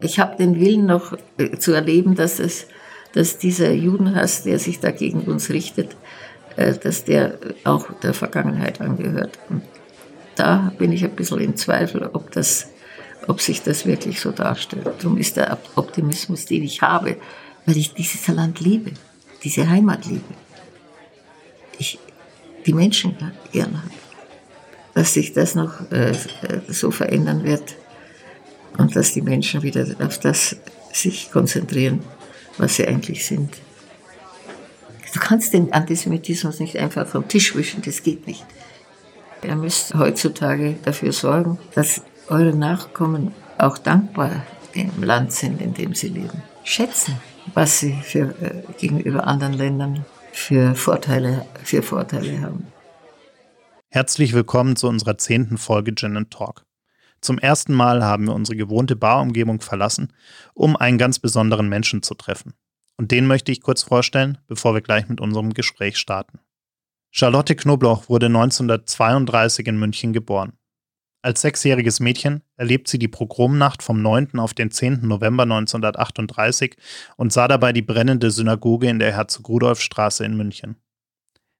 Ich habe den Willen noch äh, zu erleben, dass, es, dass dieser Judenhass, der sich da gegen uns richtet, äh, dass der auch der Vergangenheit angehört. Und da bin ich ein bisschen in Zweifel, ob, das, ob sich das wirklich so darstellt. Darum ist der Optimismus, den ich habe, weil ich dieses Land liebe, diese Heimat liebe. Ich die Menschen gern habe. Dass sich das noch äh, so verändern wird und dass die Menschen wieder auf das sich konzentrieren, was sie eigentlich sind. Du kannst den Antisemitismus nicht einfach vom Tisch wischen, das geht nicht. Ihr müsst heutzutage dafür sorgen, dass eure Nachkommen auch dankbar dem Land sind, in dem sie leben. Schätzen, was sie für, äh, gegenüber anderen Ländern für Vorteile, für Vorteile haben. Herzlich willkommen zu unserer zehnten Folge Gin Talk. Zum ersten Mal haben wir unsere gewohnte Barumgebung verlassen, um einen ganz besonderen Menschen zu treffen. Und den möchte ich kurz vorstellen, bevor wir gleich mit unserem Gespräch starten. Charlotte Knobloch wurde 1932 in München geboren. Als sechsjähriges Mädchen erlebt sie die Pogromnacht vom 9. auf den 10. November 1938 und sah dabei die brennende Synagoge in der Herzog-Rudolf-Straße in München.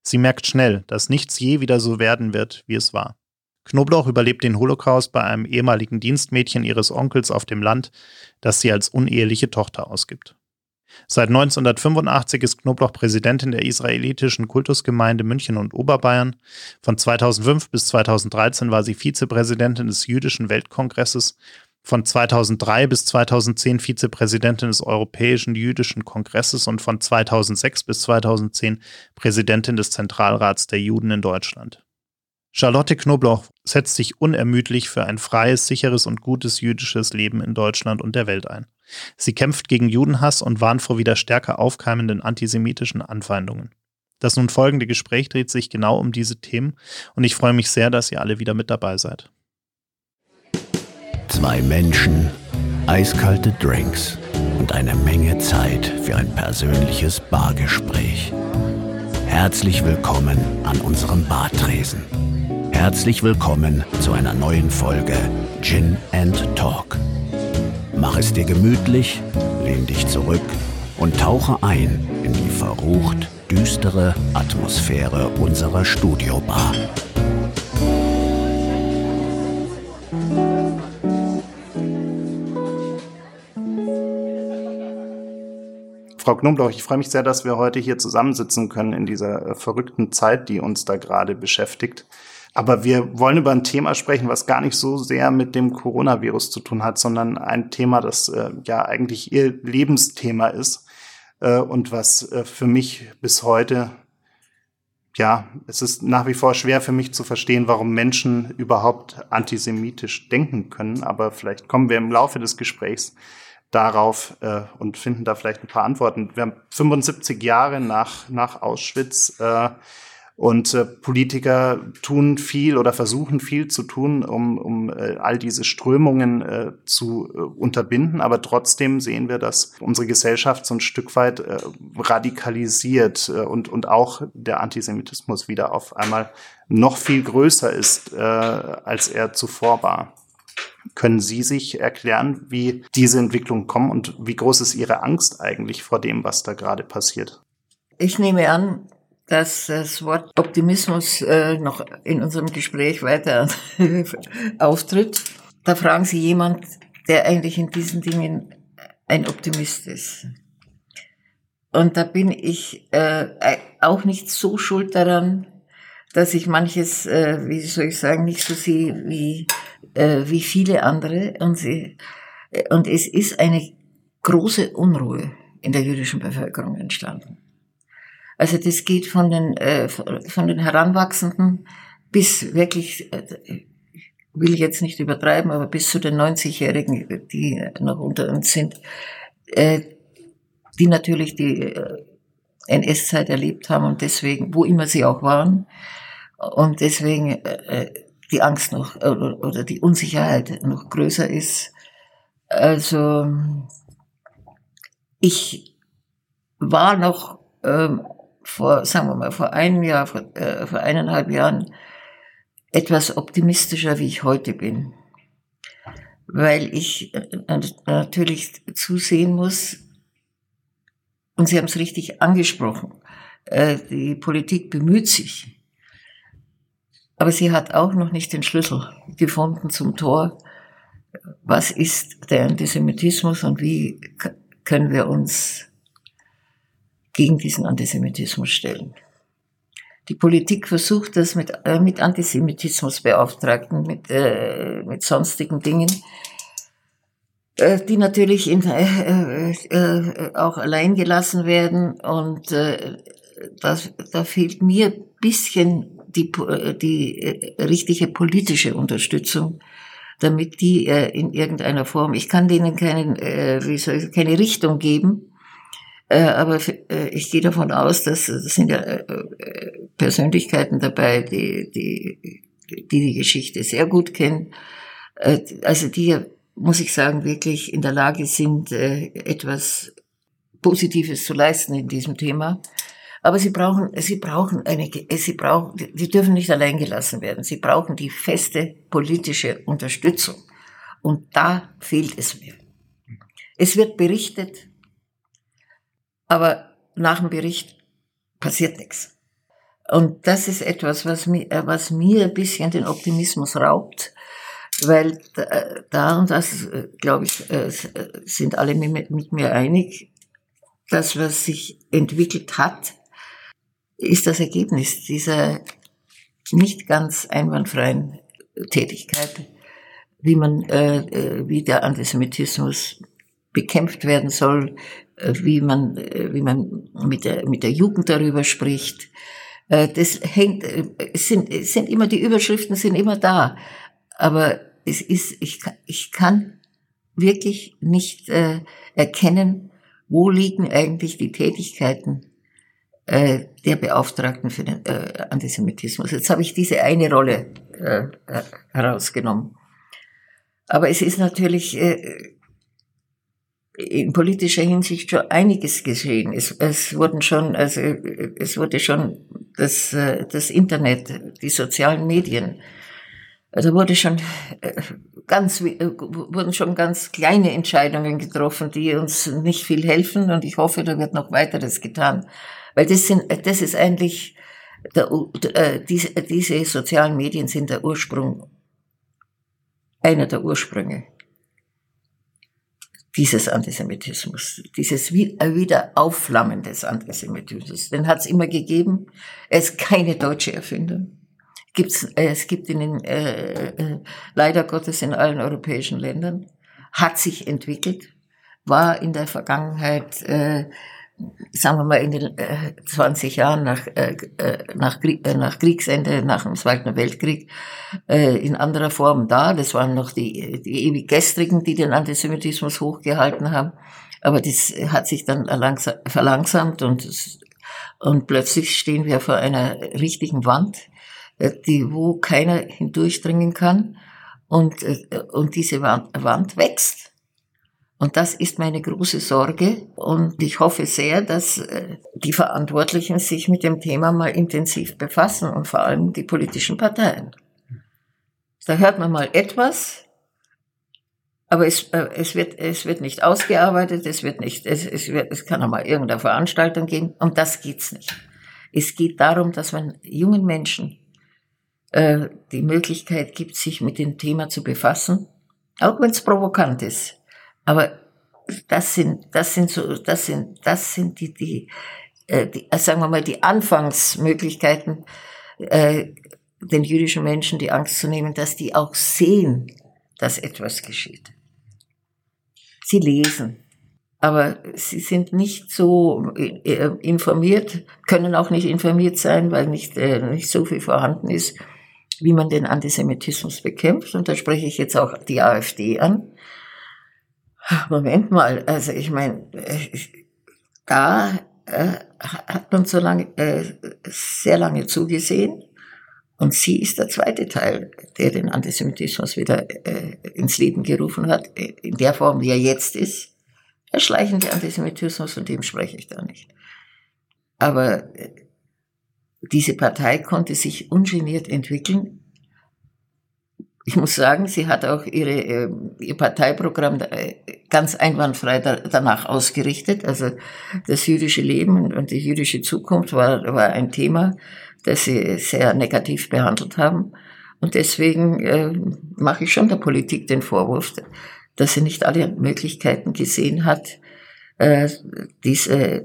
Sie merkt schnell, dass nichts je wieder so werden wird, wie es war. Knobloch überlebt den Holocaust bei einem ehemaligen Dienstmädchen ihres Onkels auf dem Land, das sie als uneheliche Tochter ausgibt. Seit 1985 ist Knobloch Präsidentin der israelitischen Kultusgemeinde München und Oberbayern. Von 2005 bis 2013 war sie Vizepräsidentin des Jüdischen Weltkongresses. Von 2003 bis 2010 Vizepräsidentin des Europäischen Jüdischen Kongresses und von 2006 bis 2010 Präsidentin des Zentralrats der Juden in Deutschland. Charlotte Knobloch setzt sich unermüdlich für ein freies, sicheres und gutes jüdisches Leben in Deutschland und der Welt ein. Sie kämpft gegen Judenhass und warnt vor wieder stärker aufkeimenden antisemitischen Anfeindungen. Das nun folgende Gespräch dreht sich genau um diese Themen und ich freue mich sehr, dass ihr alle wieder mit dabei seid. Zwei Menschen, eiskalte Drinks und eine Menge Zeit für ein persönliches Bargespräch. Herzlich willkommen an unserem Bartresen. Herzlich willkommen zu einer neuen Folge Gin and Talk. Mach es dir gemütlich, lehn dich zurück und tauche ein in die verrucht düstere Atmosphäre unserer Studiobar. Frau Knoblauch, ich freue mich sehr, dass wir heute hier zusammensitzen können in dieser äh, verrückten Zeit, die uns da gerade beschäftigt. Aber wir wollen über ein Thema sprechen, was gar nicht so sehr mit dem Coronavirus zu tun hat, sondern ein Thema, das äh, ja eigentlich ihr Lebensthema ist äh, und was äh, für mich bis heute, ja, es ist nach wie vor schwer für mich zu verstehen, warum Menschen überhaupt antisemitisch denken können. Aber vielleicht kommen wir im Laufe des Gesprächs darauf äh, und finden da vielleicht ein paar Antworten. Wir haben 75 Jahre nach, nach Auschwitz. Äh, und äh, Politiker tun viel oder versuchen viel zu tun, um, um äh, all diese Strömungen äh, zu äh, unterbinden. Aber trotzdem sehen wir, dass unsere Gesellschaft so ein Stück weit äh, radikalisiert äh, und, und auch der Antisemitismus wieder auf einmal noch viel größer ist, äh, als er zuvor war. Können Sie sich erklären, wie diese Entwicklung kommen und wie groß ist Ihre Angst eigentlich vor dem, was da gerade passiert? Ich nehme an, dass das Wort Optimismus äh, noch in unserem Gespräch weiter auftritt. Da fragen Sie jemand, der eigentlich in diesen Dingen ein Optimist ist. Und da bin ich äh, auch nicht so schuld daran, dass ich manches, äh, wie soll ich sagen, nicht so sehe wie, äh, wie viele andere. Und, sie, und es ist eine große Unruhe in der jüdischen Bevölkerung entstanden. Also das geht von den, äh, von den Heranwachsenden bis wirklich, äh, will jetzt nicht übertreiben, aber bis zu den 90-Jährigen, die noch unter uns sind, äh, die natürlich die äh, NS-Zeit erlebt haben und deswegen, wo immer sie auch waren, und deswegen äh, die Angst noch oder, oder die Unsicherheit noch größer ist. Also ich war noch ähm, vor, sagen wir mal, vor einem Jahr, vor, äh, vor eineinhalb Jahren etwas optimistischer, wie ich heute bin. weil ich äh, natürlich zusehen muss, und Sie haben es richtig angesprochen, äh, die Politik bemüht sich, aber sie hat auch noch nicht den Schlüssel gefunden zum Tor. Was ist der Antisemitismus und wie können wir uns gegen diesen Antisemitismus stellen? Die Politik versucht das mit, äh, mit Antisemitismusbeauftragten, mit, äh, mit sonstigen Dingen, äh, die natürlich in, äh, äh, auch allein gelassen werden. Und äh, das, da fehlt mir bisschen die, die äh, richtige politische Unterstützung, damit die äh, in irgendeiner Form, ich kann denen keinen, äh, wie soll ich, keine Richtung geben, äh, aber äh, ich gehe davon aus, dass das sind ja äh, Persönlichkeiten dabei, die die, die die Geschichte sehr gut kennen, also die, muss ich sagen, wirklich in der Lage sind, etwas Positives zu leisten in diesem Thema. Aber sie brauchen, sie brauchen eine, sie brauchen, die dürfen nicht allein gelassen werden. Sie brauchen die feste politische Unterstützung. Und da fehlt es mir. Es wird berichtet, aber nach dem Bericht passiert nichts. Und das ist etwas, was mir, was mir ein bisschen den Optimismus raubt, weil da und das, glaube ich, äh, sind alle mit mir einig, das, was sich entwickelt hat, ist das Ergebnis dieser nicht ganz einwandfreien Tätigkeit, wie man, äh, äh wie der Antisemitismus bekämpft werden soll, äh, wie man, äh, wie man mit der, mit der Jugend darüber spricht. Äh, das hängt, es sind, es sind immer, die Überschriften sind immer da. Aber es ist, ich, ich kann wirklich nicht äh, erkennen, wo liegen eigentlich die Tätigkeiten äh, der Beauftragten für den äh, Antisemitismus. Jetzt habe ich diese eine Rolle äh, herausgenommen. Aber es ist natürlich äh, in politischer Hinsicht schon einiges geschehen. Es, es wurden schon, also es wurde schon das, äh, das Internet, die sozialen Medien, also wurde schon äh, ganz, äh, wurden schon ganz kleine Entscheidungen getroffen, die uns nicht viel helfen und ich hoffe, da wird noch weiteres getan. Weil das sind, das ist eigentlich, der, diese, diese sozialen Medien sind der Ursprung, einer der Ursprünge dieses Antisemitismus, dieses Wiederaufflammen des Antisemitismus. Den hat es immer gegeben. Er ist keine deutsche Erfindung. Gibt's, äh, es gibt in, äh, äh, leider Gottes in allen europäischen Ländern, hat sich entwickelt, war in der Vergangenheit äh, sagen wir mal, in den äh, 20 Jahren nach, äh, äh nach, äh, nach Kriegsende, nach dem Zweiten Weltkrieg, äh, in anderer Form da. Das waren noch die, die ewig Gestrigen, die den Antisemitismus hochgehalten haben. Aber das hat sich dann verlangsamt und, und plötzlich stehen wir vor einer richtigen Wand, äh, die, wo keiner hindurchdringen kann. Und, äh, und diese Wand, Wand wächst. Und das ist meine große Sorge. Und ich hoffe sehr, dass äh, die Verantwortlichen sich mit dem Thema mal intensiv befassen und vor allem die politischen Parteien. Da hört man mal etwas, aber es, äh, es, wird, es wird nicht ausgearbeitet, es wird nicht, es, es, wird, es kann auch mal irgendeine Veranstaltung geben. Und das geht's nicht. Es geht darum, dass man jungen Menschen äh, die Möglichkeit gibt, sich mit dem Thema zu befassen, auch wenn es provokant ist. Aber das sind, das sind so, das sind, das sind die, die, äh, die äh, sagen wir mal, die Anfangsmöglichkeiten, äh, den jüdischen Menschen die Angst zu nehmen, dass die auch sehen, dass etwas geschieht. Sie lesen, aber sie sind nicht so informiert, können auch nicht informiert sein, weil nicht, äh, nicht so viel vorhanden ist, wie man den Antisemitismus bekämpft. Und da spreche ich jetzt auch die AfD an Moment mal, also ich meine, äh, da äh, hat man so lange, äh, sehr lange zugesehen. Und sie ist der zweite Teil, der den Antisemitismus wieder äh, ins Leben gerufen hat, in der Form, wie er jetzt ist. Der schleichende Antisemitismus, von dem spreche ich da nicht. Aber äh, diese Partei konnte sich ungeniert entwickeln, ich muss sagen, sie hat auch ihre, äh, ihr Parteiprogramm äh, ganz einwandfrei danach ausgerichtet. Also das jüdische Leben und die jüdische Zukunft war, war ein Thema, das sie sehr negativ behandelt haben. Und deswegen äh, mache ich schon der Politik den Vorwurf, dass sie nicht alle Möglichkeiten gesehen hat, äh, diese, äh,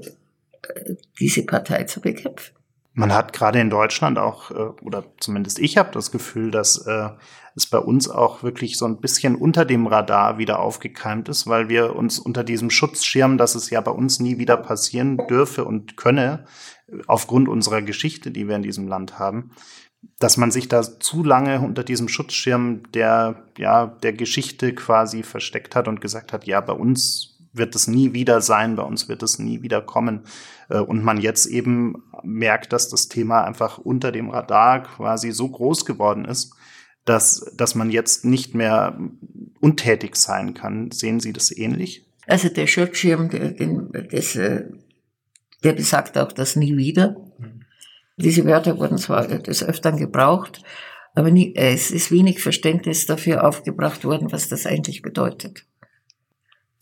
diese Partei zu bekämpfen. Man hat gerade in Deutschland auch, äh, oder zumindest ich habe das Gefühl, dass äh, es bei uns auch wirklich so ein bisschen unter dem Radar wieder aufgekeimt ist, weil wir uns unter diesem Schutzschirm, dass es ja bei uns nie wieder passieren dürfe und könne, aufgrund unserer Geschichte, die wir in diesem Land haben, dass man sich da zu lange unter diesem Schutzschirm der, ja, der Geschichte quasi versteckt hat und gesagt hat, ja, bei uns wird es nie wieder sein, bei uns wird es nie wieder kommen. Äh, und man jetzt eben merkt, dass das Thema einfach unter dem Radar quasi so groß geworden ist, dass, dass man jetzt nicht mehr untätig sein kann. Sehen Sie das ähnlich? Also der Schutzschirm, der, äh, der besagt auch das nie wieder. Diese Wörter wurden zwar des Öfteren gebraucht, aber nie, äh, es ist wenig Verständnis dafür aufgebracht worden, was das eigentlich bedeutet.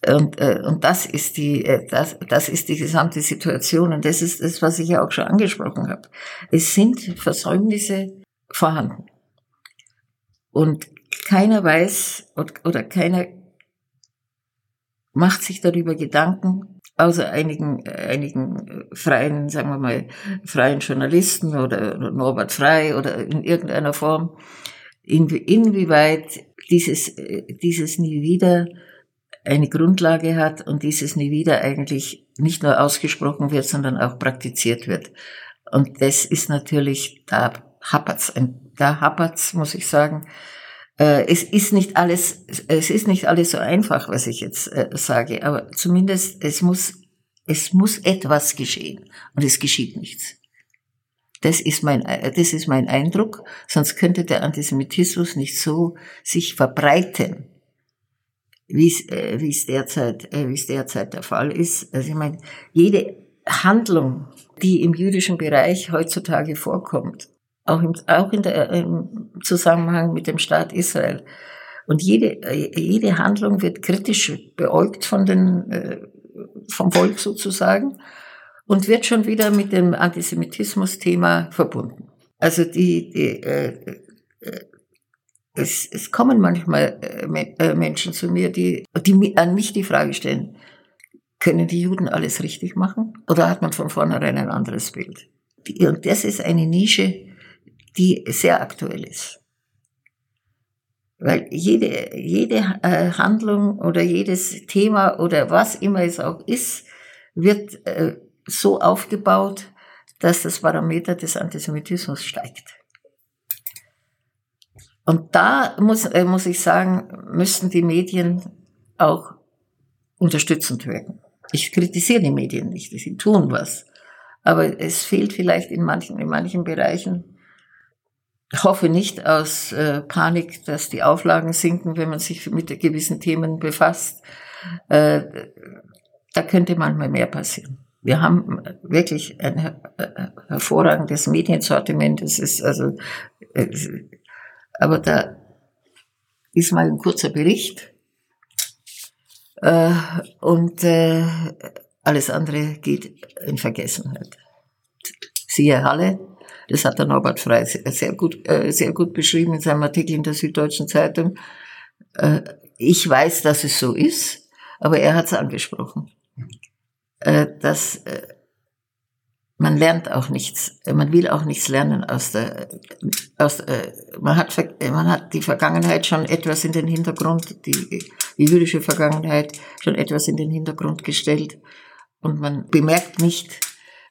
Und, äh, und das ist die, das, das ist die gesamte Situation. Und das ist das, was ich ja auch schon angesprochen habe. Es sind Versäumnisse vorhanden. Und keiner weiß oder keiner macht sich darüber Gedanken, außer einigen, einigen freien, sagen wir mal, freien Journalisten oder Norbert Frei oder in irgendeiner Form, inwieweit dieses, dieses nie wieder eine Grundlage hat und dieses nie wieder eigentlich nicht nur ausgesprochen wird, sondern auch praktiziert wird. Und das ist natürlich, da hapert's, da hapert's, muss ich sagen. Äh, es ist nicht alles, es ist nicht alles so einfach, was ich jetzt äh, sage, aber zumindest es muss, es muss etwas geschehen und es geschieht nichts. Das ist mein, das ist mein Eindruck, sonst könnte der Antisemitismus nicht so sich verbreiten, wie es, äh, es derzeit, äh, wie es derzeit der Fall ist. Also ich meine, jede Handlung, die im jüdischen Bereich heutzutage vorkommt, auch im, auch in der, im Zusammenhang mit dem Staat Israel. Und jede, jede Handlung wird kritisch beäugt von den, äh, vom Volk sozusagen und wird schon wieder mit dem Antisemitismus-Thema verbunden. Also die, die äh, äh, es, es kommen manchmal äh, Menschen zu mir, die, die an mich die Frage stellen, können die Juden alles richtig machen? Oder hat man von vornherein ein anderes Bild? Und das ist eine Nische, die sehr aktuell ist. Weil jede, jede äh, Handlung oder jedes Thema oder was immer es auch ist, wird äh, so aufgebaut, dass das Parameter des Antisemitismus steigt. Und da muss, äh, muss ich sagen, müssten die Medien auch unterstützend wirken. Ich kritisiere die Medien nicht, sie tun was. Aber es fehlt vielleicht in manchen, in manchen Bereichen hoffe nicht aus äh, Panik, dass die Auflagen sinken, wenn man sich mit gewissen Themen befasst. Äh, da könnte manchmal mehr passieren. Wir haben wirklich ein her äh, hervorragendes Mediensortiment. Es ist also, äh, aber da ist mal ein kurzer Bericht äh, und äh, alles andere geht in Vergessenheit. Siehe Halle, das hat der Norbert Frey sehr gut, äh, sehr gut beschrieben in seinem Artikel in der Süddeutschen Zeitung. Ich weiß, dass es so ist, aber er hat es angesprochen. Dass man lernt auch nichts, man will auch nichts lernen aus der, aus, man hat, man hat die Vergangenheit schon etwas in den Hintergrund, die, die jüdische Vergangenheit schon etwas in den Hintergrund gestellt und man bemerkt nicht,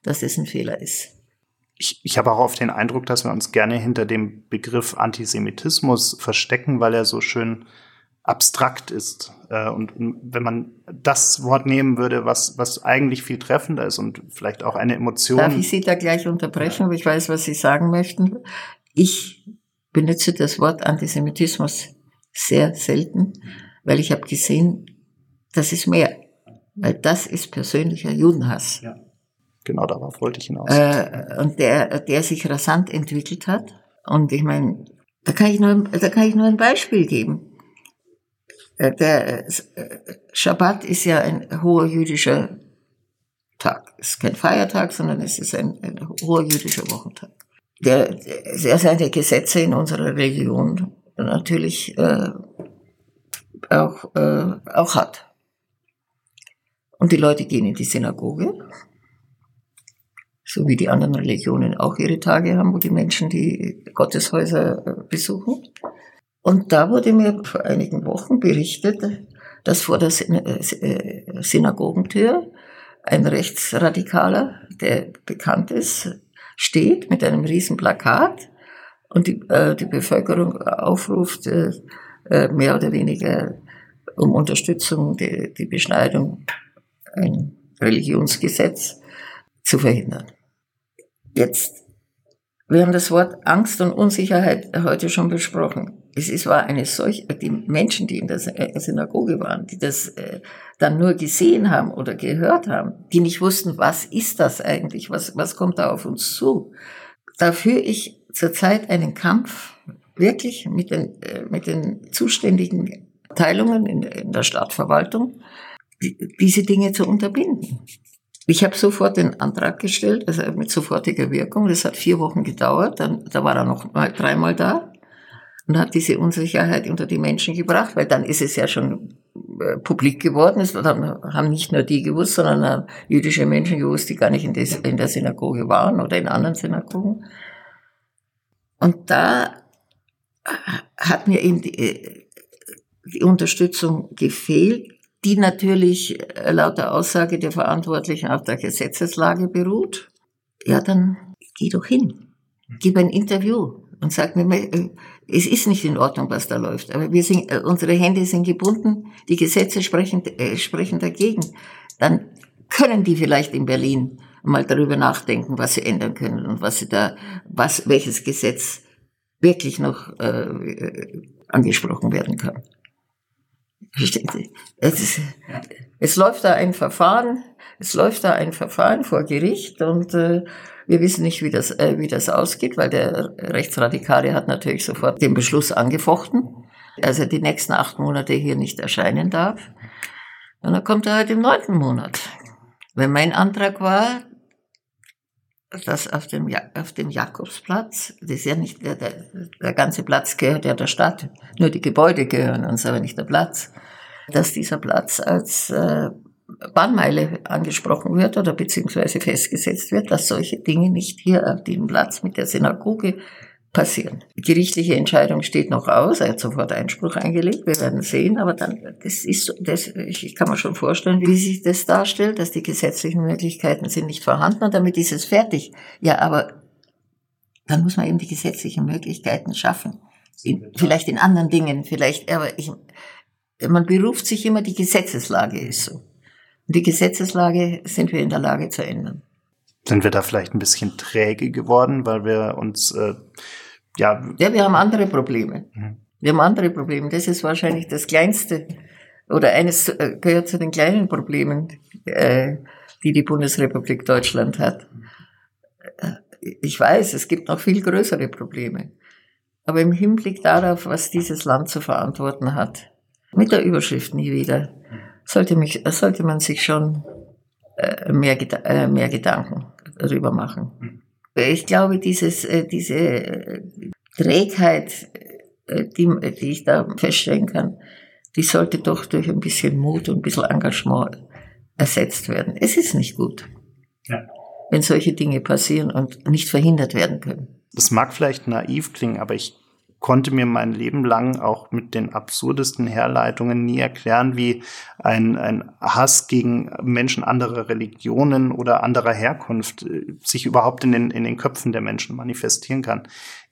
dass es ein Fehler ist. Ich, ich habe auch oft den Eindruck, dass wir uns gerne hinter dem Begriff Antisemitismus verstecken, weil er so schön abstrakt ist. Äh, und wenn man das Wort nehmen würde, was, was eigentlich viel treffender ist und vielleicht auch eine Emotion. Darf ich Sie da gleich unterbrechen, weil ich weiß, was Sie sagen möchten? Ich benutze das Wort Antisemitismus sehr selten, weil ich habe gesehen, das ist mehr. Weil das ist persönlicher Judenhass. Ja. Genau darauf wollte ich hinaus. Äh, und der, der sich rasant entwickelt hat. Und ich meine, Da kann ich nur, da kann ich nur ein Beispiel geben. Äh, der äh, Schabbat ist ja ein hoher jüdischer Tag. Es ist kein Feiertag, sondern es ist ein, ein hoher jüdischer Wochentag. Der, der seine Gesetze in unserer Religion natürlich äh, auch, äh, auch hat. Und die Leute gehen in die Synagoge, so wie die anderen Religionen auch ihre Tage haben, wo die Menschen die Gotteshäuser äh, besuchen. Und da wurde mir vor einigen Wochen berichtet, dass vor der äh, Synagogentür ein Rechtsradikaler, der bekannt ist, steht mit einem riesen Plakat und die, äh, die Bevölkerung aufruft, äh, äh mehr oder weniger um Unterstützung, die, die Beschneidung, ein Religionsgesetz zu verhindern. Jetzt, wir haben das Wort Angst und Unsicherheit heute schon besprochen. Es ist, war eine solche, die Menschen, die in der äh, Synagoge waren, die das äh, dann nur gesehen haben oder gehört haben, die nicht wussten, was ist das eigentlich, was, was kommt da auf uns zu. Da führe ich zurzeit einen Kampf wirklich mit den, äh, mit den zuständigen Teilungen in, in der Stadtverwaltung, die, diese Dinge zu unterbinden. Ich habe sofort den Antrag gestellt, also mit sofortiger Wirkung. Das hat vier Wochen gedauert. Dann, da war er noch mal dreimal da und hat diese Unsicherheit unter die Menschen gebracht, weil dann ist es ja schon äh, publik geworden. Es haben nicht nur die gewusst, sondern haben jüdische Menschen gewusst, die gar nicht in, in der Synagoge waren oder in anderen Synagogen. Und da hat mir eben die, äh, die Unterstützung gefehlt, die natürlich äh, laut der Aussage der Verantwortlichen auf der Gesetzeslage beruht. Ja, dann geh doch hin. Gib ein Interview und sag mir, äh, es ist nicht in Ordnung, was da läuft. Aber wir sind, äh, unsere Hände sind gebunden, die Gesetze sprechen, äh, sprechen dagegen. Dann können die vielleicht in Berlin mal darüber nachdenken, was sie ändern können und was sie da, was, welches Gesetz wirklich noch äh, angesprochen werden kann. Es, ist, es läuft da ein Verfahren, es läuft da ein Verfahren vor Gericht und äh, wir wissen nicht, wie das, äh, wie das ausgeht, weil der Rechtsradikale hat natürlich sofort den Beschluss angefochten, dass er die nächsten acht Monate hier nicht erscheinen darf. Und dann kommt er halt im neunten Monat. Wenn mein Antrag war, dass auf dem, ja auf dem Jakobsplatz, das ist ja nicht, der, der, der ganze Platz gehört ja der Stadt, nur die Gebäude gehören uns, aber nicht der Platz, dass dieser Platz als äh, Bahnmeile angesprochen wird oder beziehungsweise festgesetzt wird, dass solche Dinge nicht hier auf dem Platz mit der Synagoge passieren. Die gerichtliche Entscheidung steht noch aus. Er hat sofort Einspruch eingelegt. Wir werden sehen. Aber dann, das ist, das, ich kann mir schon vorstellen, wie sich das darstellt, dass die gesetzlichen Möglichkeiten sind nicht vorhanden und damit ist es fertig. Ja, aber dann muss man eben die gesetzlichen Möglichkeiten schaffen. In, vielleicht in anderen Dingen, vielleicht, aber ich, man beruft sich immer, die Gesetzeslage ist so. Die Gesetzeslage sind wir in der Lage zu ändern. Sind wir da vielleicht ein bisschen träge geworden, weil wir uns, äh, ja. Ja, wir haben andere Probleme. Mhm. Wir haben andere Probleme. Das ist wahrscheinlich das kleinste oder eines äh, gehört zu den kleinen Problemen, äh, die die Bundesrepublik Deutschland hat. Äh, ich weiß, es gibt noch viel größere Probleme. Aber im Hinblick darauf, was dieses Land zu verantworten hat, mit der Überschrift nie wieder, sollte, mich, sollte man sich schon äh, mehr, äh, mehr Gedanken darüber machen. Ich glaube, dieses, äh, diese Trägheit, die, die ich da feststellen kann, die sollte doch durch ein bisschen Mut und ein bisschen Engagement ersetzt werden. Es ist nicht gut, ja. wenn solche Dinge passieren und nicht verhindert werden können. Das mag vielleicht naiv klingen, aber ich konnte mir mein Leben lang auch mit den absurdesten Herleitungen nie erklären, wie ein, ein Hass gegen Menschen anderer Religionen oder anderer Herkunft äh, sich überhaupt in den, in den Köpfen der Menschen manifestieren kann.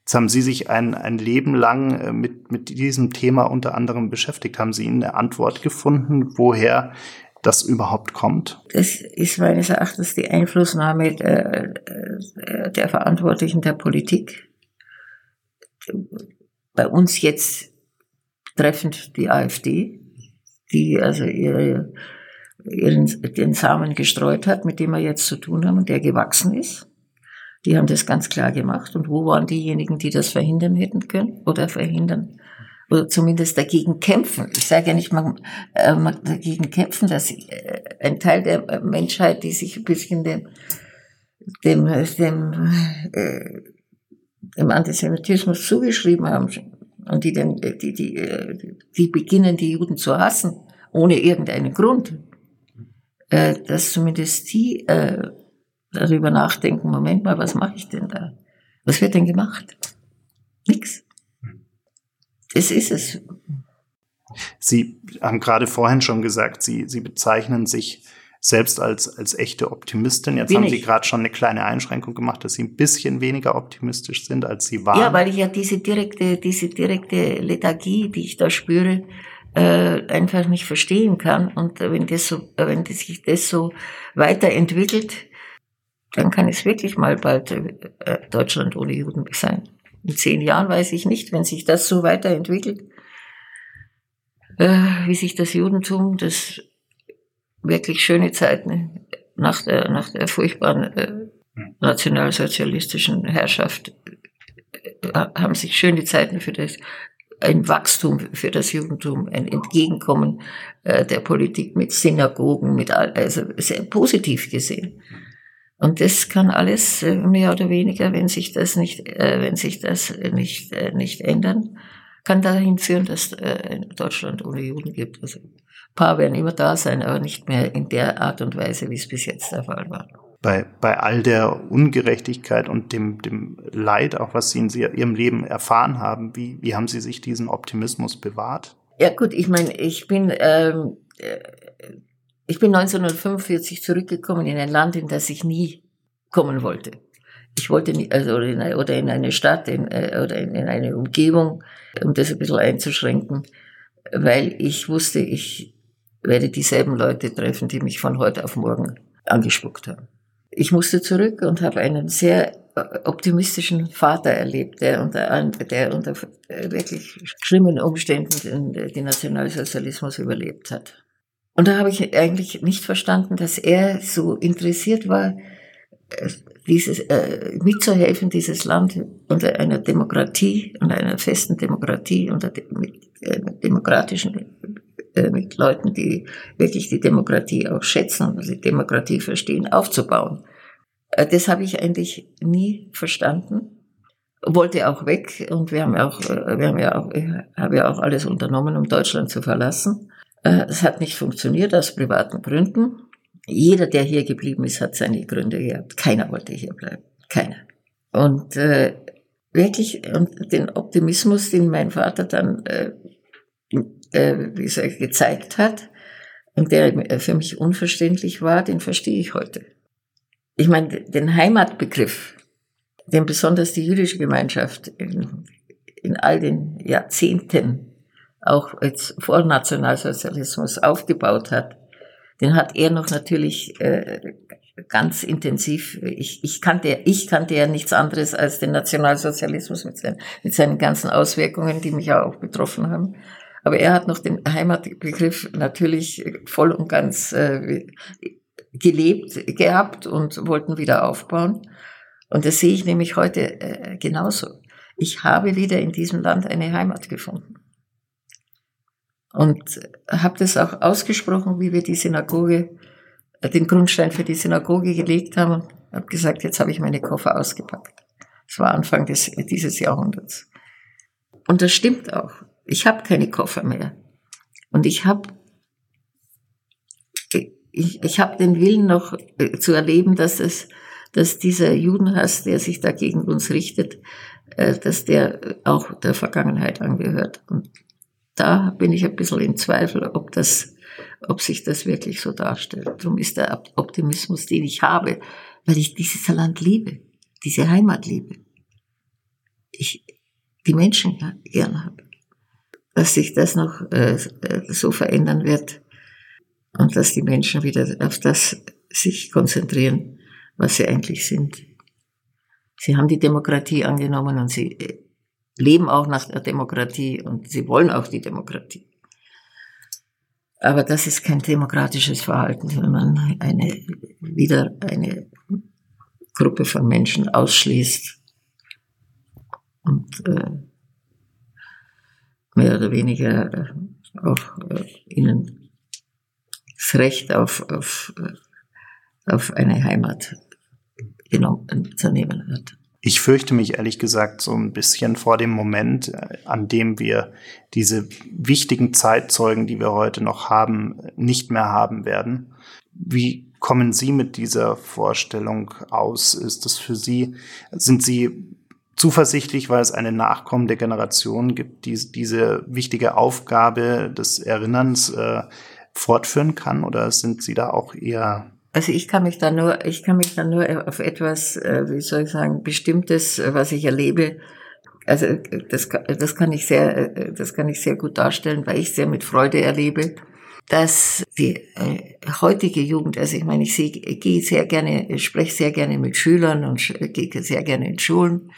Jetzt haben Sie sich ein, ein Leben lang äh, mit, mit diesem Thema unter anderem beschäftigt. Haben Sie eine Antwort gefunden, woher das überhaupt kommt? Das ist meines Erachtens die Einflussnahme der, äh, der Verantwortlichen der Politik bei uns jetzt treffend die AfD, die also ihre, ihren, den Samen gestreut hat, mit dem wir jetzt zu tun haben und der gewachsen ist. Die haben das ganz klar gemacht. Und wo waren diejenigen, die das verhindern hätten können oder verhindern? Oder zumindest dagegen kämpfen. Ich sage ja nicht, man, äh, man dagegen kämpfen, dass äh, ein Teil der Menschheit, die sich ein bisschen dem, dem, dem, äh, dem Antisemitismus zugeschrieben haben und die, den, die, die, die beginnen, die Juden zu hassen, ohne irgendeinen Grund, äh, dass zumindest die äh, darüber nachdenken, Moment mal, was mache ich denn da? Was wird denn gemacht? Nix. Es ist es. Sie haben gerade vorhin schon gesagt, Sie, Sie bezeichnen sich selbst als, als echte Optimistin. Jetzt Bin haben Sie gerade schon eine kleine Einschränkung gemacht, dass Sie ein bisschen weniger optimistisch sind, als Sie waren. Ja, weil ich ja diese direkte, diese direkte Lethargie, die ich da spüre, äh, einfach nicht verstehen kann. Und wenn das so, wenn das sich das so weiterentwickelt, dann kann es wirklich mal bald äh, Deutschland ohne Juden sein. In zehn Jahren weiß ich nicht, wenn sich das so weiterentwickelt, äh, wie sich das Judentum, das wirklich schöne Zeiten nach der, nach der furchtbaren äh, nationalsozialistischen Herrschaft äh, haben sich schöne Zeiten für das ein Wachstum für das Judentum, ein Entgegenkommen äh, der Politik mit Synagogen, mit all, also sehr positiv gesehen. Und das kann alles äh, mehr oder weniger, wenn sich das nicht, äh, wenn sich das nicht, äh, nicht ändern, kann dahin führen, dass Deutschland ohne Juden gibt. Also paar werden immer da sein, aber nicht mehr in der Art und Weise, wie es bis jetzt der Fall war. Bei, bei all der Ungerechtigkeit und dem, dem Leid, auch was Sie in Ihrem Leben erfahren haben, wie, wie haben Sie sich diesen Optimismus bewahrt? Ja gut, ich meine, ich bin ähm, ich bin 1945 zurückgekommen in ein Land, in das ich nie kommen wollte. Ich wollte nicht, also oder in, oder in eine Stadt in, äh, oder in, in eine Umgebung, um das ein bisschen einzuschränken, weil ich wusste, ich werde dieselben Leute treffen, die mich von heute auf morgen angespuckt haben. Ich musste zurück und habe einen sehr äh, optimistischen Vater erlebt, der unter, der unter äh, wirklich schlimmen Umständen den Nationalsozialismus überlebt hat. Und da habe ich eigentlich nicht verstanden, dass er so interessiert war, äh, dieses, äh, mitzuhelfen, dieses Land unter einer Demokratie, unter einer festen Demokratie, unter mit äh, demokratischen, mit Leuten, die wirklich die Demokratie auch schätzen und die Demokratie verstehen, aufzubauen. Äh, das habe ich eigentlich nie verstanden. Wollte auch weg und wir haben ja auch, äh, wir haben ja auch, ich habe ja auch alles unternommen, um Deutschland zu verlassen. Äh, es hat nicht funktioniert aus privaten Gründen. Jeder, der hier geblieben ist, hat seine Gründe gehabt. Keiner wollte hier bleiben. Keiner. Und äh, wirklich und den Optimismus, den mein Vater dann äh, äh, wie gesagt, gezeigt hat und der für mich unverständlich war, den verstehe ich heute. Ich meine, den Heimatbegriff, den besonders die jüdische Gemeinschaft in, in all den Jahrzehnten auch jetzt vor Nationalsozialismus aufgebaut hat, den hat er noch natürlich äh, ganz intensiv. Ich, ich kannte, ich kannte ja nichts anderes als den Nationalsozialismus mit seinen, mit seinen ganzen Auswirkungen, die mich ja auch betroffen haben. Aber er hat noch den Heimatbegriff natürlich voll und ganz äh, gelebt gehabt und wollten wieder aufbauen. Und das sehe ich nämlich heute äh, genauso. Ich habe wieder in diesem Land eine Heimat gefunden. Und habe das auch ausgesprochen, wie wir die Synagoge, äh, den Grundstein für die Synagoge gelegt haben. Habe gesagt, jetzt habe ich meine Koffer ausgepackt. Das war Anfang des, dieses Jahrhunderts. Und das stimmt auch. Ich habe keine Koffer mehr. Und ich habe ich, ich hab den Willen noch äh, zu erleben, dass es, dass dieser Judenhass, der sich da gegen uns richtet, äh, dass der auch der Vergangenheit angehört. Und da bin ich ein bisschen in Zweifel, ob das, ob sich das wirklich so darstellt. Darum ist der Optimismus, den ich habe, weil ich dieses Land liebe, diese Heimat liebe. Ich die Menschen gern habe. Dass sich das noch äh, so verändern wird und dass die Menschen wieder auf das sich konzentrieren, was sie eigentlich sind. Sie haben die Demokratie angenommen und sie äh, leben auch nach der Demokratie und sie wollen auch die Demokratie. Aber das ist kein demokratisches Verhalten, wenn man eine, wieder eine Gruppe von Menschen ausschließt und äh, mehr oder weniger äh, auch äh, ihnen das Recht auf, auf, äh, auf eine Heimat genommen, zu nehmen hat. Ich fürchte mich ehrlich gesagt so ein bisschen vor dem Moment, an dem wir diese wichtigen Zeitzeugen, die wir heute noch haben, nicht mehr haben werden. Wie kommen Sie mit dieser Vorstellung aus? Ist das für Sie, sind Sie zuversichtlich, weil es eine nachkommende Generation gibt, die diese wichtige Aufgabe des Erinnerns äh, fortführen kann? Oder sind Sie da auch eher also ich kann mich da nur, ich kann mich da nur auf etwas, äh, wie soll ich sagen, bestimmtes, äh, was ich erlebe. Also das, das kann ich sehr, äh, das kann ich sehr gut darstellen, weil ich sehr mit Freude erlebe, dass die äh, heutige Jugend, also ich meine, ich gehe sehr gerne, spreche sehr gerne mit Schülern und gehe sehr gerne in Schulen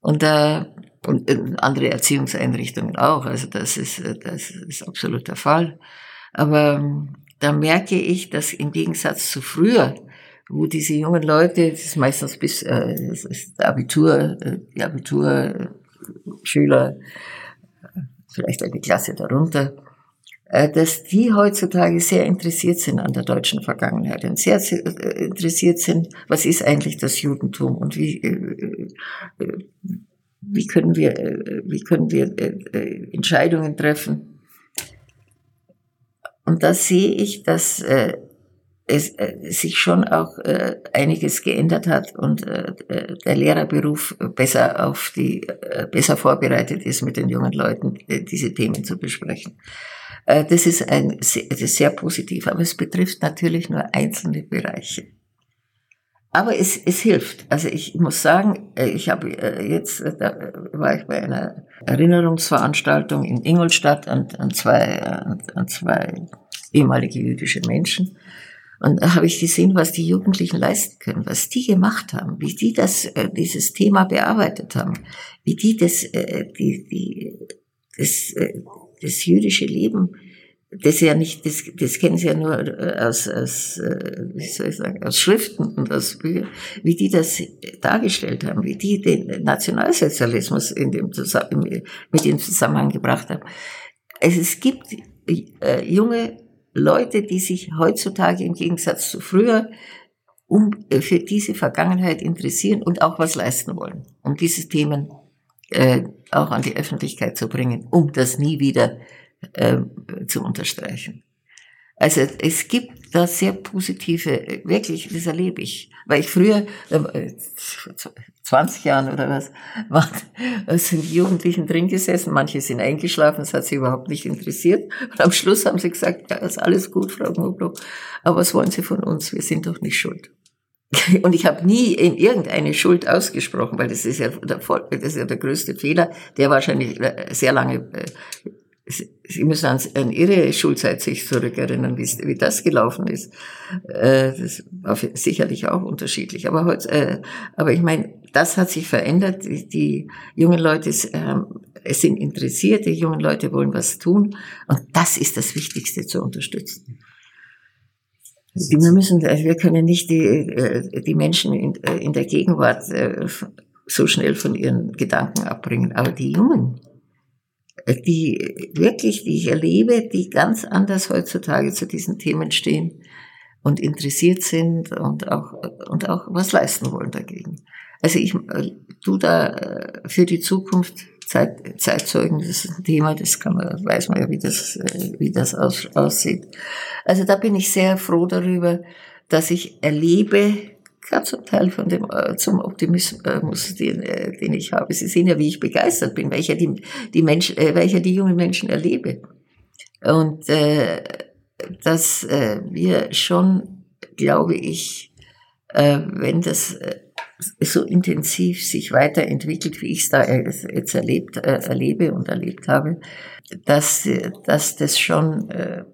und äh, und andere Erziehungseinrichtungen auch. Also das ist, das ist absolut der Fall. Aber ähm, da merke ich, dass im Gegensatz zu früher, wo diese jungen Leute, das ist meistens bis äh, das ist Abitur, äh, die Abiturschüler, vielleicht eine Klasse darunter, äh, dass die heutzutage sehr interessiert sind an der deutschen Vergangenheit und sehr, äh, interessiert sind, was ist eigentlich das Judentum und wie, äh, wie können wir, wie können wir Entscheidungen treffen und da sehe ich, dass äh, es äh, sich schon auch äh, einiges geändert hat und äh, der Lehrerberuf besser auf die äh, besser vorbereitet ist, mit den jungen Leuten äh, diese Themen zu besprechen. Äh, das ist ein sehr, sehr positiv, aber es betrifft natürlich nur einzelne Bereiche. Aber es, es hilft. Also ich muss sagen, äh, ich habe äh, jetzt, da war ich bei einer Erinnerungsveranstaltung in Ingolstadt an, an, zwei, an, an zwei ehemalige jüdische Menschen. Und da habe ich gesehen, was die Jugendlichen leisten können, was die gemacht haben, wie die das, dieses Thema bearbeitet haben, wie die das, die, die, das, das jüdische Leben das ja nicht, das, das kennen Sie ja nur äh, aus, aus, äh, wie soll ich sagen, aus Schriften und aus Büchern, wie die das dargestellt haben, wie die den Nationalsozialismus in dem mit dem Zusammenhang gebracht haben. Also es gibt äh, junge Leute, die sich heutzutage im Gegensatz zu früher um, für diese Vergangenheit interessieren und auch was leisten wollen, um diese Themen äh, auch an die Öffentlichkeit zu bringen, um das nie wieder äh, zu unterstreichen. Also es gibt da sehr positive, wirklich, das erlebe ich. Weil ich früher, äh, 20 Jahren oder was, waren, sind die Jugendlichen drin gesessen, manche sind eingeschlafen, das hat sie überhaupt nicht interessiert. Und am Schluss haben sie gesagt, ja, ist alles gut, Frau Knobloch, aber was wollen Sie von uns? Wir sind doch nicht schuld. Und ich habe nie in irgendeine Schuld ausgesprochen, weil das ist ja der, das ist ja der größte Fehler, der wahrscheinlich äh, sehr lange äh, Sie müssen an, an Ihre Schulzeit sich zurückerinnern, wie, wie das gelaufen ist. Äh, das war sicherlich auch unterschiedlich. Aber, heute, aber ich meine, das hat sich verändert. Die, jungen Leute äh, sind interessiert, die jungen Leute wollen was tun. Und das ist das Wichtigste zu unterstützen. Wir müssen, äh, wir können nicht die, äh, die Menschen in, äh, in der Gegenwart so schnell von ihren Gedanken abbringen. Aber die Jungen, die wirklich, die ich erlebe, die ganz anders heutzutage zu diesen Themen stehen und interessiert sind und auch, und auch was leisten wollen dagegen. Also ich äh, tu da äh, für die Zukunft Zeit, Zeitzeugen, das ist ein Thema, das kann man, weiß man ja, wie das, äh, wie das aus, aussieht. Also da bin ich sehr froh darüber, dass ich erlebe, gerade zum Teil von dem, äh, zum Optimismus, den, äh, den ich habe. Sie sehen ja, wie ich begeistert bin, welcher die, die Menschen, äh, welcher die jungen Menschen erlebe. Und äh, dass äh, wir schon, glaube ich, äh, wenn das äh, so intensiv sich weiterentwickelt, wie ich es da jetzt erlebt, äh, erlebe und erlebt habe, dass, dass das schon äh,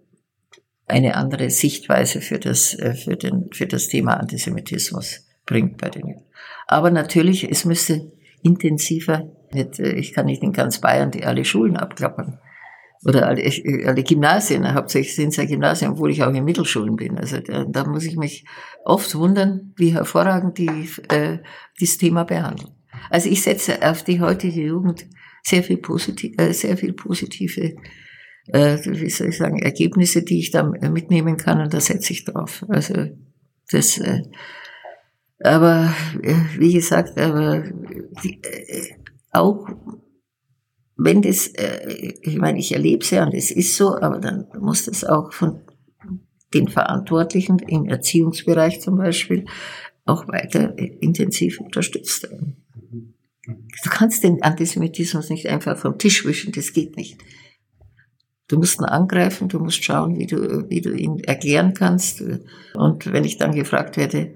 eine andere Sichtweise für das, äh, für den, für das Thema Antisemitismus bringt bei den. Aber natürlich, es müsste intensiver, äh, ich kann nicht in ganz Bayern die alle Schulen abklappern. Oder alle, alle Gymnasien, hauptsächlich sind es ja Gymnasien, obwohl ich auch in Mittelschulen bin. Also da, da muss ich mich oft wundern, wie hervorragend die äh, dieses Thema behandeln. Also ich setze auf die heutige Jugend sehr viel, positiv, äh, sehr viel positive, äh, wie soll ich sagen, Ergebnisse, die ich da mitnehmen kann und da setze ich drauf. Also das, äh, aber äh, wie gesagt, aber die, äh, auch wenn das, äh, ich meine, ich erlebe es ja und es ist so, aber dann muss das auch von den Verantwortlichen im Erziehungsbereich zum Beispiel auch weiter intensiv unterstützt werden. Du kannst den Antisemitismus nicht einfach vom Tisch wischen, das geht nicht. Du musst ihn angreifen, du musst schauen, wie du, wie du ihn erklären kannst. Und wenn ich dann gefragt werde,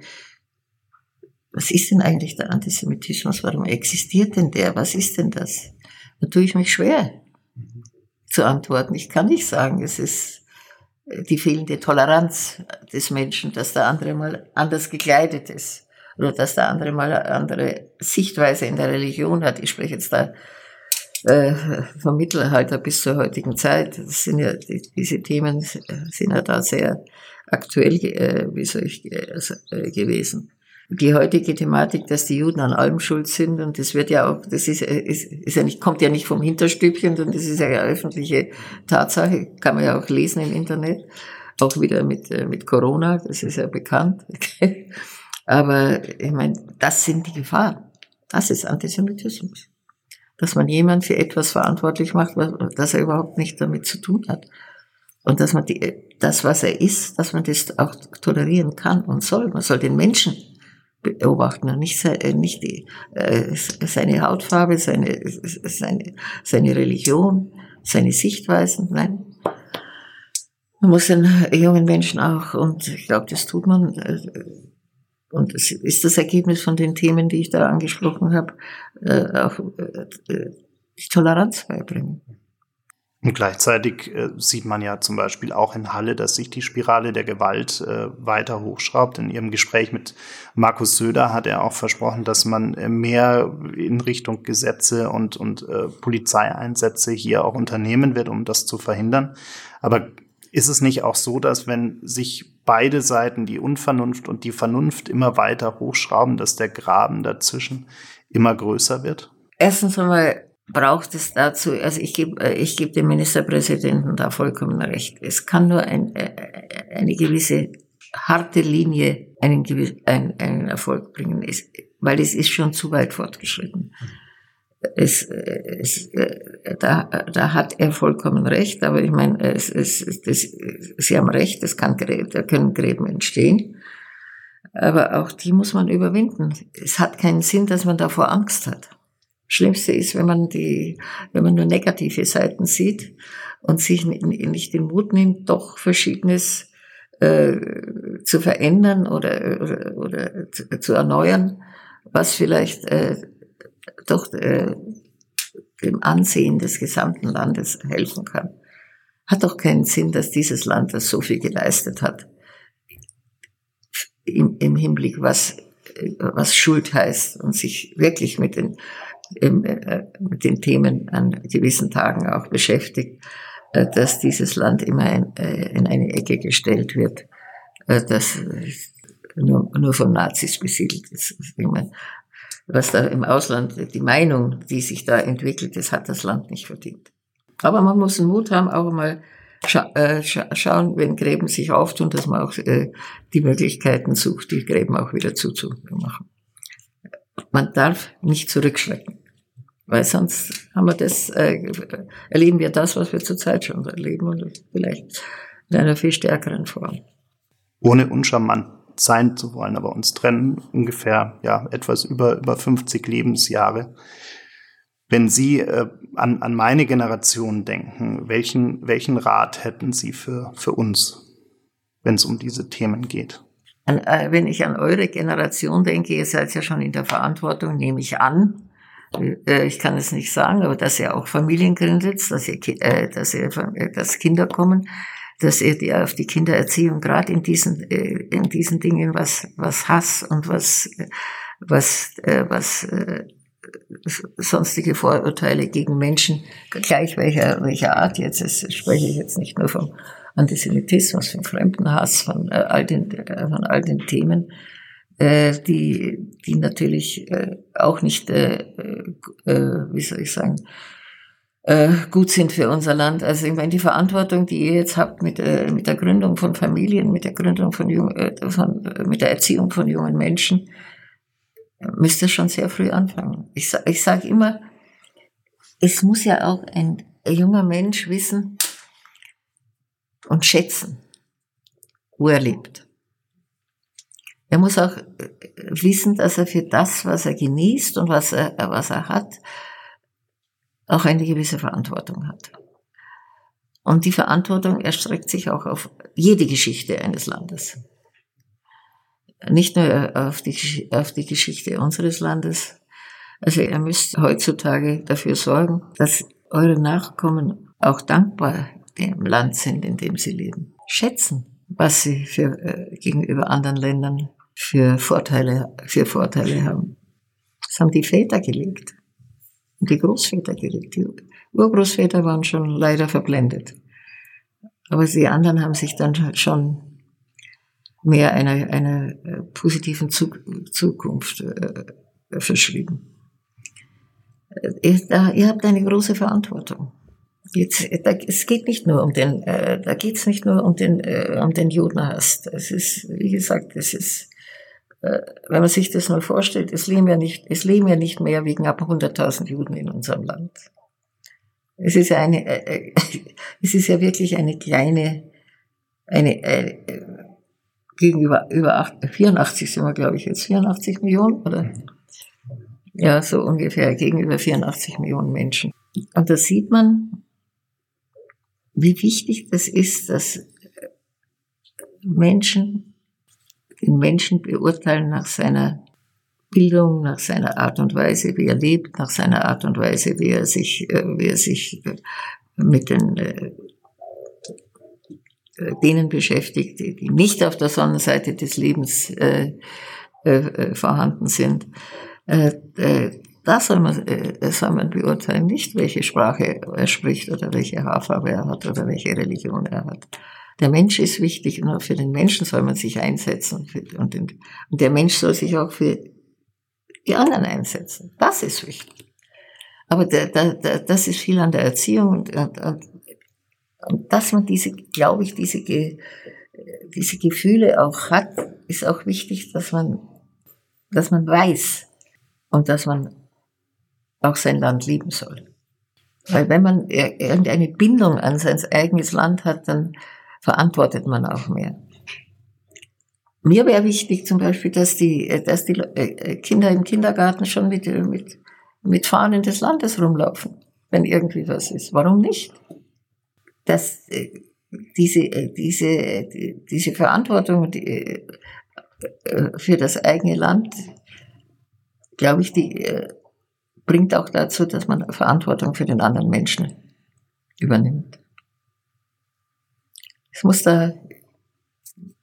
was ist denn eigentlich der Antisemitismus? Warum existiert denn der? Was ist denn das? Da tue ich mich schwer zu antworten. Ich kann nicht sagen, es ist die fehlende Toleranz des Menschen, dass der andere mal anders gekleidet ist oder dass der andere mal eine andere Sichtweise in der Religion hat. Ich spreche jetzt da äh, vom Mittelalter bis zur heutigen Zeit. Das sind ja, die, diese Themen sind ja da sehr aktuell, äh, wie soll ich, äh, gewesen die heutige Thematik, dass die Juden an allem schuld sind und das wird ja auch, das ist, ist, ist ja nicht, kommt ja nicht vom Hinterstübchen, sondern das ist ja eine öffentliche Tatsache, kann man ja auch lesen im Internet, auch wieder mit, äh, mit Corona, das ist ja bekannt. Aber ich meine, das sind die Gefahren. Das ist Antisemitismus. Dass man jemand für etwas verantwortlich macht, was er überhaupt nicht damit zu tun hat. Und dass man die, das, was er ist, dass man das auch tolerieren kann und soll. Man soll den Menschen beobachten und nicht, seine, nicht die, äh, seine Hautfarbe, seine, seine, seine Religion, seine Sichtweisen. Nein. Man muss den jungen Menschen auch, und ich glaube, das tut man, äh, und es ist das Ergebnis von den Themen, die ich da angesprochen habe, äh, auch äh, die Toleranz beibringen. Und gleichzeitig äh, sieht man ja zum Beispiel auch in Halle, dass sich die Spirale der Gewalt äh, weiter hochschraubt. In ihrem Gespräch mit Markus Söder hat er auch versprochen, dass man äh, mehr in Richtung Gesetze und, und äh, Polizeieinsätze hier auch unternehmen wird, um das zu verhindern. Aber ist es nicht auch so, dass wenn sich beide Seiten, die Unvernunft und die Vernunft, immer weiter hochschrauben, dass der Graben dazwischen immer größer wird? Erstens einmal braucht es dazu, also ich gebe äh, ich geb dem Ministerpräsidenten da vollkommen recht. Es kann nur ein, äh, eine gewisse harte Linie einen, einen, einen Erfolg bringen, es, weil es ist schon zu weit fortgeschritten. Es, es, da, da hat er vollkommen recht, aber ich meine, es, es, das, Sie haben recht, es kann, da können Gräben entstehen, aber auch die muss man überwinden. Es hat keinen Sinn, dass man davor Angst hat. Schlimmste ist, wenn man die, wenn man nur negative Seiten sieht und sich nicht den Mut nimmt, doch Verschiedenes äh, zu verändern oder, oder, oder zu, erneuern, was vielleicht äh, doch äh, dem Ansehen des gesamten Landes helfen kann. Hat doch keinen Sinn, dass dieses Land, das so viel geleistet hat, im, im Hinblick, was, was Schuld heißt und sich wirklich mit den äh, mit den Themen an gewissen Tagen auch beschäftigt, äh, dass dieses Land immer in, äh, in eine Ecke gestellt wird, das nur, nur von Nazis besiedelt ist. Was da im Ausland, die Meinung, die sich da entwickelt, das hat das Land nicht verdient. Aber man muss den Mut haben, auch mal scha äh, scha schauen, wenn Gräben sich auftun, dass man auch äh, die Möglichkeiten sucht, die Gräben auch wieder zuzumachen. Man darf nicht zurückschrecken. Weil sonst haben wir das, äh, erleben wir das, was wir zurzeit schon erleben und vielleicht in einer viel stärkeren Form. Ohne uncharmant sein zu wollen, aber uns trennen ungefähr ja etwas über über 50 Lebensjahre. Wenn Sie äh, an, an meine Generation denken, welchen welchen Rat hätten Sie für für uns, wenn es um diese Themen geht? An, äh, wenn ich an eure Generation denke, ihr seid ja schon in der Verantwortung, nehme ich an, ich kann es nicht sagen, aber dass er auch Familien gründet, dass er, äh, dass er, äh, dass Kinder kommen, dass er die auf die Kindererziehung gerade in diesen, äh, in diesen Dingen, was, was Hass und was, was, äh, was, äh, sonstige Vorurteile gegen Menschen, gleich welcher, welcher Art jetzt. Das spreche ich jetzt nicht nur vom Antisemitismus, vom Fremdenhass, von äh, all den, äh, von all den Themen, äh, die, die natürlich äh, auch nicht, äh, äh, wie soll ich sagen, äh, gut sind für unser Land. Also ich meine, die Verantwortung, die ihr jetzt habt mit, äh, mit der Gründung von Familien, mit der Gründung von, jung, von mit der Erziehung von jungen Menschen, müsst ihr schon sehr früh anfangen. Ich, ich sage immer, es muss ja auch ein junger Mensch wissen und schätzen, wo er lebt. Er muss auch äh, wissen, dass er für das, was er genießt und was er, was er hat, auch eine gewisse Verantwortung hat. Und die Verantwortung erstreckt sich auch auf jede Geschichte eines Landes. Nicht nur auf die, auf die Geschichte unseres Landes. Also ihr müsst heutzutage dafür sorgen, dass eure Nachkommen auch dankbar dem Land sind, in dem sie leben. Schätzen, was sie für, äh, gegenüber anderen Ländern für Vorteile, für Vorteile haben. Das haben die Väter gelegt und die Großväter gelegt. Die Urgroßväter waren schon leider verblendet. Aber die anderen haben sich dann schon mehr einer, einer äh, positiven Zukunft äh, verschrieben. Ihr, äh, ihr habt eine große Verantwortung. Jetzt, da, es geht nicht nur um den, äh, da geht es nicht nur um den, äh, um den Judenhass. Es ist, wie gesagt, es ist äh, wenn man sich das mal vorstellt, es leben ja nicht, es leben ja nicht mehr wegen ab 100.000 Juden in unserem Land. Es ist ja eine, äh, äh es ist ja wirklich eine kleine, eine, äh, gegenüber über 8, 84 sind wir, glaube ich, jetzt 84 Millionen, oder? Ja, so ungefähr gegenüber 84 Millionen Menschen. Und da sieht man, wie wichtig das ist, dass Menschen den Menschen beurteilen nach seiner Bildung, nach seiner Art und Weise, wie er lebt, nach seiner Art und Weise, wie er sich, äh, wie er sich äh, mit den äh, denen beschäftigt, die nicht auf der Sonnenseite des Lebens vorhanden sind. Äh, da soll man, soll man beurteilen, nicht welche Sprache er spricht oder welche Haarfarbe er hat oder welche Religion er hat. Der Mensch ist wichtig und für den Menschen soll man sich einsetzen. Und, der Mensch soll sich auch für die anderen einsetzen. Das ist wichtig. Aber der, der, der, das ist viel an der Erziehung und, und, und, und dass man diese, glaube ich, diese, diese Gefühle auch hat, ist auch wichtig, dass man, dass man weiß und dass man auch sein Land lieben soll. Weil wenn man irgendeine Bindung an sein eigenes Land hat, dann verantwortet man auch mehr. Mir wäre wichtig zum Beispiel, dass die, dass die äh, Kinder im Kindergarten schon mit, mit, mit Fahnen des Landes rumlaufen, wenn irgendwie was ist. Warum nicht? Dass äh, diese, äh, diese, diese Verantwortung die, für das eigene Land, glaube ich, die bringt auch dazu, dass man Verantwortung für den anderen Menschen übernimmt. Es muss da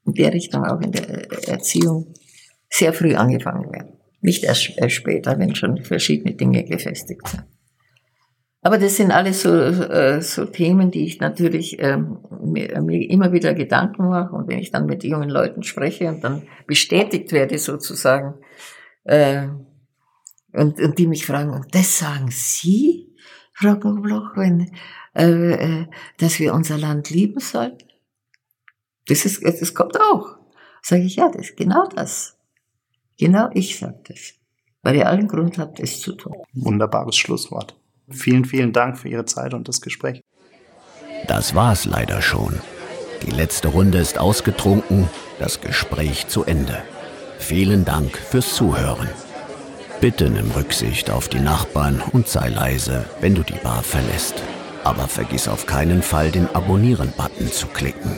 in der Richtung auch in der Erziehung sehr früh angefangen werden. Nicht erst später, wenn schon verschiedene Dinge gefestigt sind. Aber das sind alles so, äh, so Themen, die ich natürlich ähm, mir, mir immer wieder Gedanken mache. Und wenn ich dann mit jungen Leuten spreche und dann bestätigt werde sozusagen, äh, und, und die mich fragen, und das sagen Sie, Frau Gobloch, wenn, äh, äh, dass wir unser Land lieben sollten? Das, ist, das kommt auch. Sage ich, ja, das ist genau das. Genau ich sage das. Weil ihr allen Grund habt, es zu tun. Wunderbares Schlusswort. Vielen, vielen Dank für Ihre Zeit und das Gespräch. Das war's leider schon. Die letzte Runde ist ausgetrunken, das Gespräch zu Ende. Vielen Dank fürs Zuhören. Bitte nimm Rücksicht auf die Nachbarn und sei leise, wenn du die Bar verlässt. Aber vergiss auf keinen Fall, den Abonnieren-Button zu klicken.